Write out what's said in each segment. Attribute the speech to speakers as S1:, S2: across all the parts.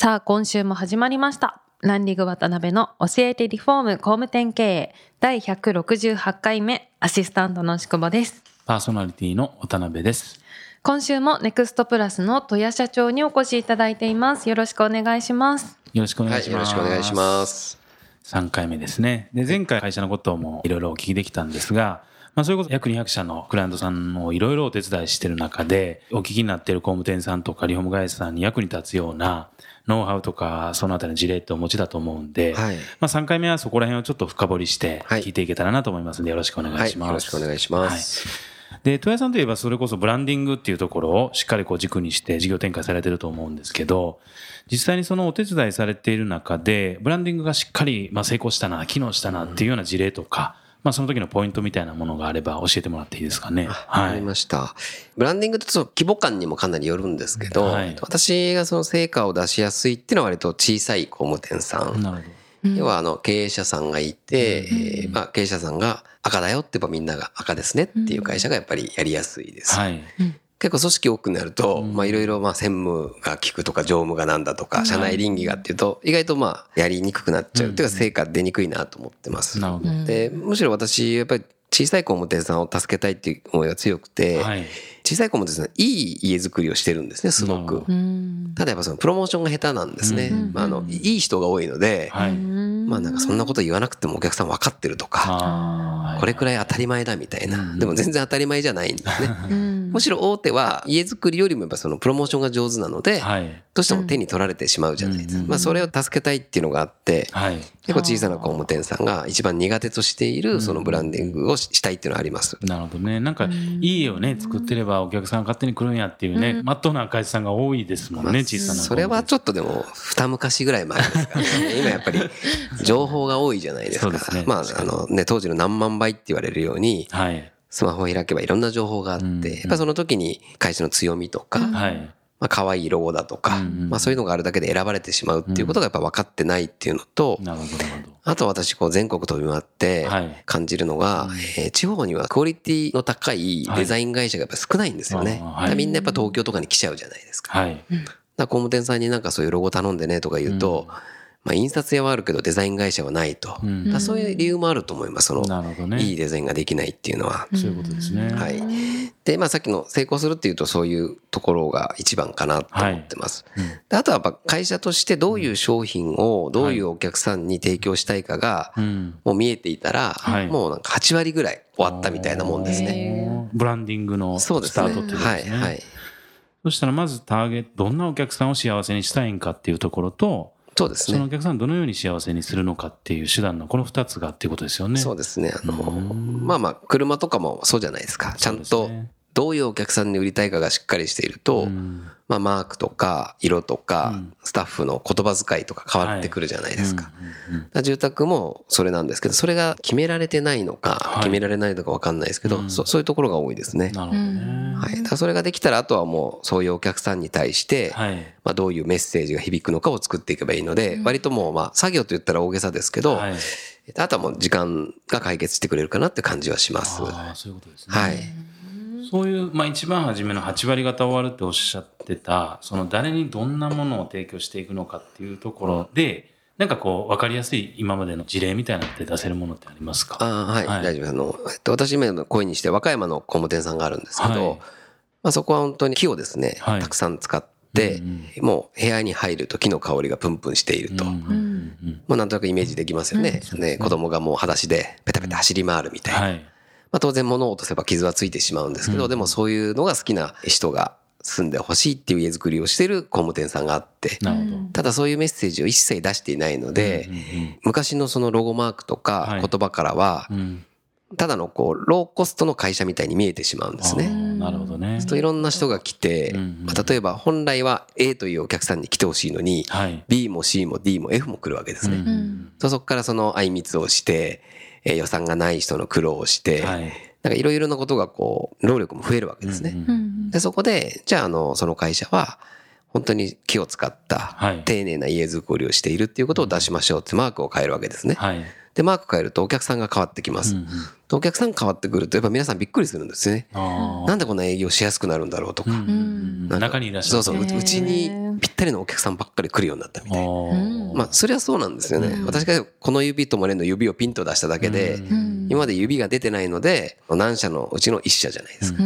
S1: さあ今週も始まりましたランリング渡辺の教えてリフォーム工務店経営第168回目アシスタントの宿保です
S2: パーソナリティの渡辺です。
S1: 今週もネクストプラスの戸谷社長にお越しいただいていますよろしくお願いします
S2: よろしくお願
S3: はいい、よろ
S2: します。
S3: しくお願いします。
S2: 3回目ですね。で、前回会社のこともいろいろお聞きできたんですが、まあ、それこそ約200社のクライアントさんをいろいろお手伝いしている中で、お聞きになっている工務店さんとかリフォーム会社さんに役に立つようなノウハウとか、そのあたりの事例ってお持ちだと思うんで、
S3: はい。
S2: まあ、3回目はそこら辺をちょっと深掘りして
S3: はい。
S2: 聞いていけたらなと思いますので、よろしくお願いします。
S3: はい。よろしくお願いします。
S2: はい。で、戸谷さんといえばそれこそブランディングっていうところをしっかりこう軸にして事業展開されてると思うんですけど、実際にそのお手伝いされている中で、ブランディングがしっかりまあ成功したな、機能したなっていうような事例とか、まあその時のポイントみたいなものがあれば教えてもらっていいですかね。
S3: わかり
S2: はい。
S3: ました。ブランディングと規模感にもかなりよるんですけど、
S2: はい
S3: 私がその成果を出しやすいっていうのは割と小さい工務店さん。
S2: なるほ
S3: 要はあの経営者さんがいて、えーまあ経営者さんが赤だよって言えばみんなが赤ですねっていう会社がやっぱりやりやすいです。
S2: ど。はい。
S3: 結構組織多くなると、まあいろいろまあ専務が効くとか常務がなんだとか、社内倫理がっていうと、意外とまあやりにくくなっちゃうっていうか成果出にくいなと思ってます。
S2: なるほど。
S3: で、むしろ私、やっぱり小さい工務店さんを助けたいっていう思いが強くて、
S2: はい。
S3: 小さい工務店さん、いい家づくりをしてるんですね、すごくただやっぱそのプロモーションが下手なんですね。まあ、あの、いい人が多いので、
S2: はい。
S3: まあなんかそんなこと言わなくてもお客さん分かってるとか、これくらい当たり前だみたいな。でも全然当たり前じゃないんですね。
S1: うん
S3: むしろ大手は家づくりよりもやっぱそのプロモーションが上手なので、
S2: はい。
S3: どうしても手に取られてしまうじゃないですか。まあそれを助けたいっていうのがあって、
S2: はい。
S3: 結構小さな工務店さんが一番苦手としているそのブランディングをししたいっていうのはあります。
S2: なるほどね。なんか、いい家をね、作ってればお客さん勝手に来るんやっていうね、まっとうな会社さんが多いですもんね、小さな。
S3: それはちょっとでも二昔ぐらい前ですからね。今やっぱり情報が多いじゃないですか
S2: そうですね。
S3: まああのね、当時の何万倍って言われるように、
S2: はい。
S3: スマホを開けばいろんな情報があって、やっぱその時に会社の強みとか、
S2: はい。
S3: まあ可愛いロゴだとか、まあそういうのがあるだけで選ばれてしまうっていうことがやっぱ分かってないっていうのと、
S2: なるほど、なるほど。
S3: あと私こう全国飛び回って
S2: はい
S3: 感じるのが、えー地方にはクオリティの高いデザイン会社がやっぱ少ないんですよね。みんなやっぱ東京とかに来ちゃうじゃないですか。
S2: はい。
S3: だから工務店さんになんかそういうロゴ頼んでねとか言うと、まあ印刷屋はあるけどデザイン会社はないと。
S2: ん
S3: だそういう理由もあると思います。そ
S2: な
S3: の、
S2: ね。
S3: いいデザインができないっていうのは。
S2: そういうことですね。
S3: はい。で、まあさっきの成功するっていうとそういうところが一番かなと思ってます。であとはやっぱ会社としてどういう商品をどういうお客さんに提供したいかが
S2: うん。
S3: もう見えていたら、
S2: はい
S3: もうなんか8割ぐらい終わったみたいなもんですね。
S2: ブランディングのス。タートっていうこと
S3: はい、
S2: ですね。
S3: はい。
S2: そしたらまずターゲット、どんなお客さんを幸せにしたいんかっていうところと、
S3: そうですね
S2: そのお。客さんをどのように幸せにするのかっていう手段のこの二つがっていうことですよね。
S3: そうですね。あの、まあまあ、車とかもそうじゃないですか。ちゃんと
S2: ね、
S3: どういうお客さんに売りたいかがしっかりしていると、まあ、マークとか、色とか、スタッフの言葉遣いとか変わってくるじゃないですか。住宅もそれなんですけど、それが決められてないのか、決められないのか分かんないですけど、そそういうところが多いですね。
S2: なるほどね。
S3: はい。だそれができたら、あとはもう、そういうお客さんに対して、
S2: はい。
S3: まあ、どういうメッセージが響くのかを作っていけばいいので、割ともう、まあ、作業と言ったら大げさですけど、
S2: はい。
S3: あとはもう時間が解決してくれるかなって感じはします。
S2: そういうことですね。
S3: はい。
S2: そういう、まあ一番初めの8割方終わるっておっしゃってた、その誰にどんなものを提供していくのかっていうところで、なんかこう、わかりやすい今までの事例みたいなのって出せるものってありますか？
S3: ああ、はい、
S2: はい
S3: 大丈夫。あの、えっと、私今の声にして和歌山の工務店さんがあるんですけど、
S2: はい
S3: まあそこは本当に木をですね、
S2: はい
S3: たくさん使って、もう部屋に入ると木の香りがプンプンしていると。
S2: うんうんうん
S3: もうなんとなくイメージできますよね。ね子供がもう裸足でペタペタ走り回るみたいな。
S2: はい。
S3: まあ当然物を落とせば傷はついてしまうんですけど、でもそういうのが好きな人が住んでほしいっていう家づくりをしている工務店さんがあって。ただそういうメッセージを一切出していないので、昔のそのロゴマークとか
S2: はい
S3: 言葉からは、
S2: うん。
S3: ただのこう、ローコストの会社みたいに見えてしまうんですね。
S2: なるほどね。
S3: といろんな人が来て、まあ、例えば本来は A というお客さんに来てほしいのに、はい、B も C も D も F も来るわけですね。うん、そこからその相密をして、えー、予算がない人の苦労をして、はい、なんかいろいろなことがこう、労力も増えるわけですね。うんうん、で、そこで、じゃあ、あの、その会社は、本当に気を使った丁寧な家づくりをしているっていうことを出しましょうってマークを変えるわけですね。はい、で、マーク変えるとお客さんが変わってきます。うんうん、お客さん変わってくると、やっぱ皆さんびっくりするんですね。なんでこんな営業しやすくなるんだろうとか。うん、
S2: 中にいらっしゃ
S3: る。そうそう。うちにぴったりのお客さんばっかり来るようになったみたいな。まあ、それはそうなんですよね。私がこの指ともれの指をピンと出しただけで、今まで指が出てないので、何社のうちの一社じゃないですか。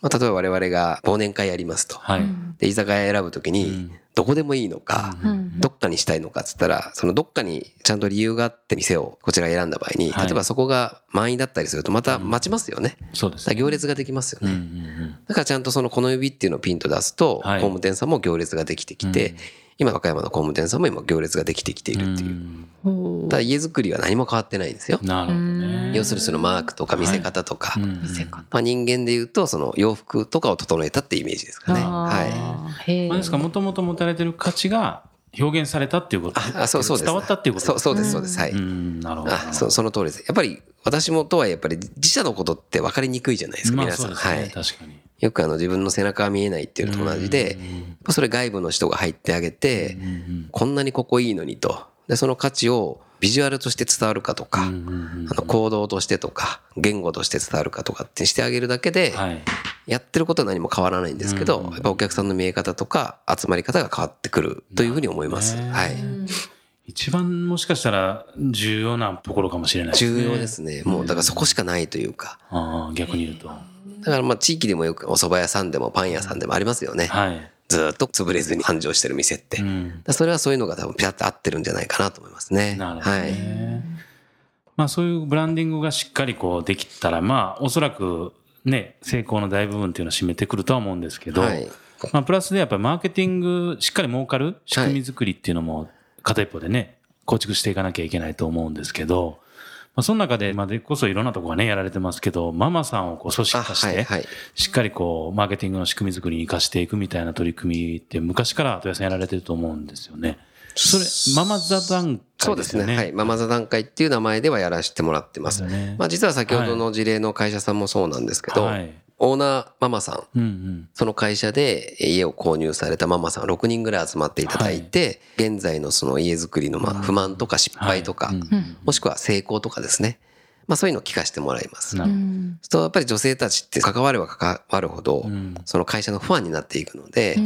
S3: まあ、例えば我々が忘年会やりますと。はい、で、居酒屋選ぶときに、どこでもいいのか、どっかにしたいのかっつったら、そのどっかにちゃんと理由があって店をこちら選んだ場合に、例えばそこが満員だったりするとまた待ちますよね。そうです。行列ができますよね。だからちゃんとそのこの指っていうのをピンと出すと、工務店さんも行列ができてきて、今和歌山の工務店さんも今行列ができてきているっていう。ただ家づくりは何も変わってないんですよ。なるほどね。要するにそのマークとか見せ方とか、見せ方。まあ人間で言うとその洋服とかを整えたってイメージですかね。は
S2: い。まあ、ですからもともと持たれてる価値が表現されたっていうこと
S3: あ、そうそうです。
S2: 伝わったっていうこと
S3: そうそうです、そうです。はい。なるほど。あそその通りです。やっぱり私もとはやっぱり自社のことって分かりにくいじゃないですか、皆さん。ね、はい。確かに。よくあの自分の背中は見えないっていうのと同じで、それ外部の人が入ってあげて、こんなにここいいのにと。で、その価値をビジュアルとして伝わるかとか、あの行動としてとか、言語として伝わるかとかってしてあげるだけで、やってることは何も変わらないんですけど、やっぱお客さんの見え方とか集まり方が変わってくるというふうに思います。はい。
S2: 一番もしかしたら重要なところかもしれないです
S3: ね。重要ですね。もうだからそこしかないというか。
S2: ああ、逆に言うと。
S3: だからまあ地域でもよくお蕎麦屋さんでもパン屋さんでもありますよね。はい。ずっと潰れずに繁盛してる店って。うん、それはそういうのが多分ピャッと合ってるんじゃないかなと思いますね。なるほど、ね、はい。
S2: まあそういうブランディングがしっかりこうできたら、まあおそらくね、成功の大部分っていうのは占めてくるとは思うんですけど、はい、まあプラスでやっぱりマーケティングしっかり儲かる仕組み作りっていうのも片一方でね、構築していかなきゃいけないと思うんですけど、まあ、その中で、まあ、でこそいろんなところがね、やられてますけど、ママさんをこう組織化して、しっかりこう、マーケティングの仕組み作りに活かしていくみたいな取り組みって昔から豊さんやられてると思うんですよね。それ、ママ座談会、
S3: そうですね。はい。ママ座談会っていう名前ではやらせてもらってます。ね、まあ実は先ほどの事例の会社さんもそうなんですけど、はい、オーナーママさん、うんうん、その会社で家を購入されたママさん6人ぐらい集まっていただいて、はい、現在のその家づくりのまあ不満とか失敗とか、はい。うん、もしくは成功とかですね。まあそういうのを聞かせてもらいます。なる。とやっぱり女性たちって関われば関わるほど、その会社のファンになっていくので、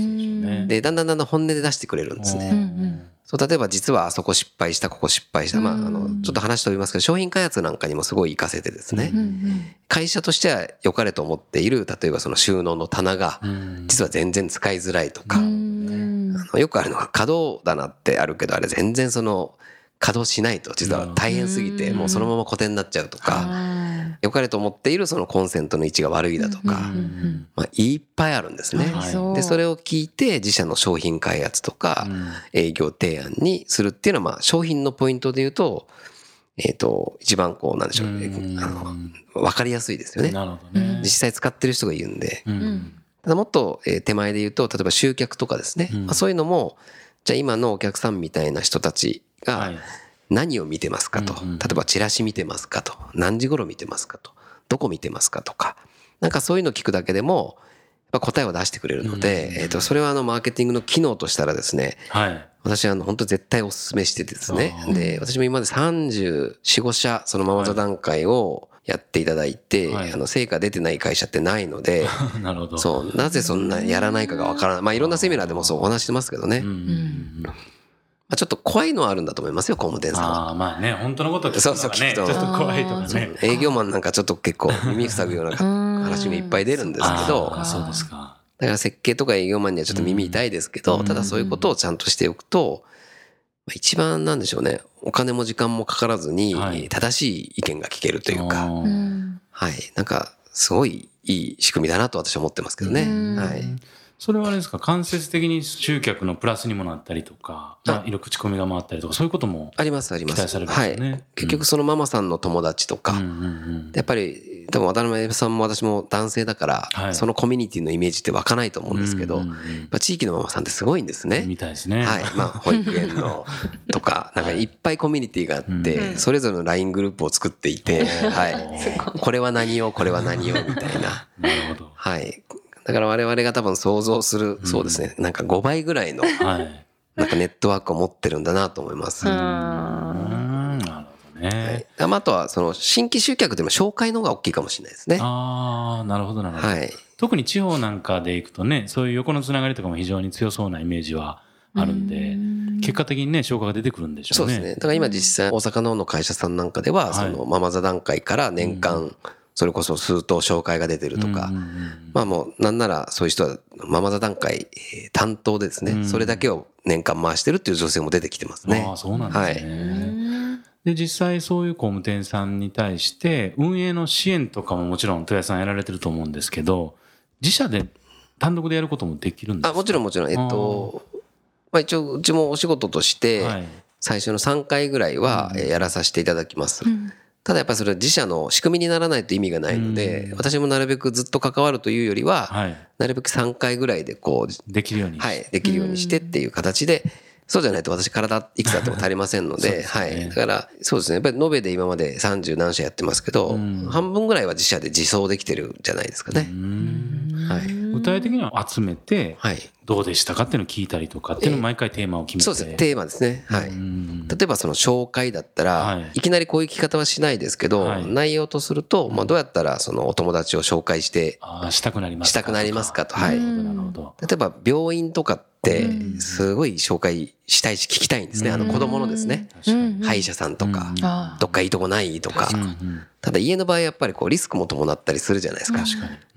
S3: で、だんだんだんだん本音で出してくれるんですね。そう、例えば実はあそこ失敗した、ここ失敗した。まあ、あの、ちょっと話飛びますけど、商品開発なんかにもすごい活かせてですね。会社としては良かれと思っている、例えばその収納の棚が、実は全然使いづらいとか、よくあるのが稼働棚ってあるけど、あれ全然その、稼働しないと実は大変すぎてもうそのまま固定になっちゃうとか良かれと思っているそのコンセントの位置が悪いだとかまあいっぱいあるんですね。でそれを聞いて自社の商品開発とか営業提案にするっていうのはまあ商品のポイントで言うとえっ、と一番こうなんでしょうねあの分かりやすいですよね。実際使ってる人が言うんで。ただもっと手前で言うと例えば集客とかですね、まあ、そういうのもじゃあ今のお客さんみたいな人たちが何を見てますかと、例えばチラシ見てますかと、何時頃見てますかと、どこ見てますかとか、なんかそういうの聞くだけでも、やっぱ答えを出してくれるので、えっと、それはあの、マーケティングの機能としたらですね、はい、私はあの、本当絶対お勧めしてですね、で、私も今まで34、5社、そのまま座談会を、やっていただいて、はい、あの、成果出てない会社ってないので、なるほど。そう、なぜそんなやらないかがわからない。まあ、いろんなセミナーでもそうお話してますけどね。うんまあ、ちょっと怖いのはあるんだと思いますよ、工務店さんは。
S2: ああ、まあね、本当のこと聞くのがね、そうそう聞くとちょっと怖いとかね。
S3: 営業マンなんかちょっと結構耳塞ぐような 話もいっぱい出るんですけど、あそうですか。だから設計とか営業マンにはちょっと耳痛いですけど、ただそういうことをちゃんとしておくと、一番なんでしょうね、お金も時間もかからずに、正しい意見が聞けるというか、はい、なんか、すごいいい仕組みだなと私は思ってますけどね。はい。
S2: それはあれですか？間接的に集客のプラスにもなったりとか、まあ、色口コミが回ったりとかそういうことも
S3: ありますあります
S2: 期待されるんですよね、
S3: はい、結局そのママさんの友達とか、
S2: うんうんうん
S3: やっぱり多分渡辺さんも私も男性だから、
S2: はい
S3: そのコミュニティのイメージって湧かないと思うんですけど、
S2: うんうんうん
S3: やっぱ地域のママさんってすごいんですね。
S2: みたいですね。
S3: はい。まあ、保育園の とか、なんかいっぱいコミュニティがあって、
S1: うん
S3: それぞれの LINE グループを作っていて、はい。これは何を、これは何を、みたいな。
S2: なるほど。
S3: はい。だから我々が多分想像する、そうですね、なんか5倍ぐらいの、
S2: はい。
S3: なんかネットワークを持ってるんだなと思います。
S1: う
S3: は
S2: うんん、なるほどね。
S3: い。まああとは、その、新規集客でも紹介の方が大きいかもしれないですね。
S2: ああ、なるほど、なるほど。
S3: はい。
S2: 特に地方なんかで行くとね、そういう横のつながりとかも非常に強そうなイメージはあるんで、結果的にね、消化が出てくるんでしょね。
S3: そううですね。だから今実際大阪の方の会社さんなんかでは、
S2: はい
S3: そのママ座談会から年間、それこそ数頭紹介が出てるとか。
S2: うんうんうん、
S3: まあもうなんならそういう人はママ座談会えー担当でですね、
S2: うん。
S3: それだけを年間回してるっていう女性も出てきてますね。
S2: ああ、。そうなんですね。で、実際そういう工務店さんに対して、運営の支援とかももちろん、戸谷さんやられてると思うんですけど、自社で単独でやることもできるんです
S3: あ、
S2: か
S3: もちろんもちろん、えっと、まあ一応うちもお仕事として、
S2: はい。
S3: 最初の3回ぐらいはえーやらさせていただきます。ただやっぱりそれは自社の仕組みにならないと意味がないので、私もなるべくずっと関わるというよりは、
S2: はい。
S3: なるべく3回ぐらいでこう、
S2: できるように。
S3: はい、できるようにしてっていう形で、そうじゃないと私体いくつあっても足りませんので、はい。だから、そうですね。やっぱり延べで今まで30何社やってますけど、
S2: うん
S3: 半分ぐらいは自社で自走できてるんじゃないですかね
S2: う。ん
S3: はい。
S2: 具体的には集めて、
S3: はい。
S2: どうでしたかっていうのを聞いたりとかっていうのを毎回テーマを決めて。
S3: そうですね。テーマですね。はい。
S2: うん
S3: 例えばその紹介だったら、
S2: はい
S3: い、きなりこういう聞き方はしないですけど、
S2: はい
S3: 内容とすると、まあ、どうやったらそのお友達を紹介して
S2: ああ、したくなります
S3: したくなりますかと。はい。
S2: なるほど、なるほど。
S3: 例えば病院とかって、すごい紹介したいし聞きたいんですね。あの子供のですね。歯医者さんとか、
S1: あ
S3: どっかいいとこないとかただ家の場合やっぱりこうリスクも伴ったりするじゃないですか。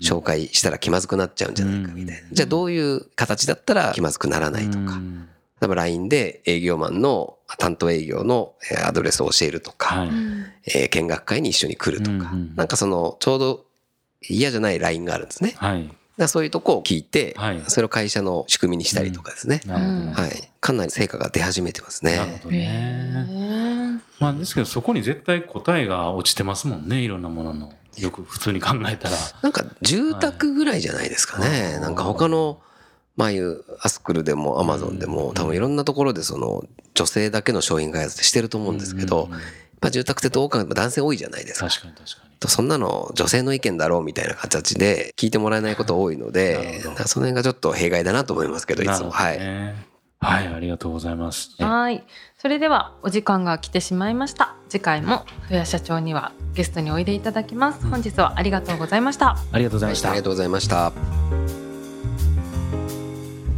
S3: 紹介したら気まずくなっちゃうんじゃないかみたいな。じゃあどういう形だったら気まずくならないとか。
S2: うん
S3: 例えば LINE で営業マンの担当営業のえーアドレスを教えるとか、
S2: はい。
S3: えー見学会に一緒に来るとか
S2: うんうん、
S3: なんかそのちょうど嫌じゃない LINE があるんですね。だか
S2: はい。
S3: らそういうとこを聞いて
S2: はい、
S3: それを会社の仕組みにしたりとかですね。
S2: なるほどね。
S3: はい。かなり成果が出始めてますね。
S2: なるほどね。まあですけどそこに絶対答えが落ちてますもんねいろんなもののよく普通に考えたら
S3: なんか住宅ぐらいじゃないですかね。
S2: はい
S3: なんか他の、まあああいうアスクルでもアマゾンでも多分いろんなところでその女性だけの商品開発ってしてると思うんですけど、
S2: うんうんうん
S3: やっぱ住宅ってどう考えても男性多いじゃないですか。
S2: 確かに確かに
S3: とそんなの女性の意見だろうみたいな形で聞いてもらえないこと多いのでその辺がちょっと弊害だなと思いますけど、いつも。はい。
S2: ねはいありがとうございます
S1: はい。それではお時間が来てしまいました。次回も豊谷社長にはゲストにおいでいただきます。本日はありがとうございました。
S2: ありがとうございました
S3: ありがとうございました。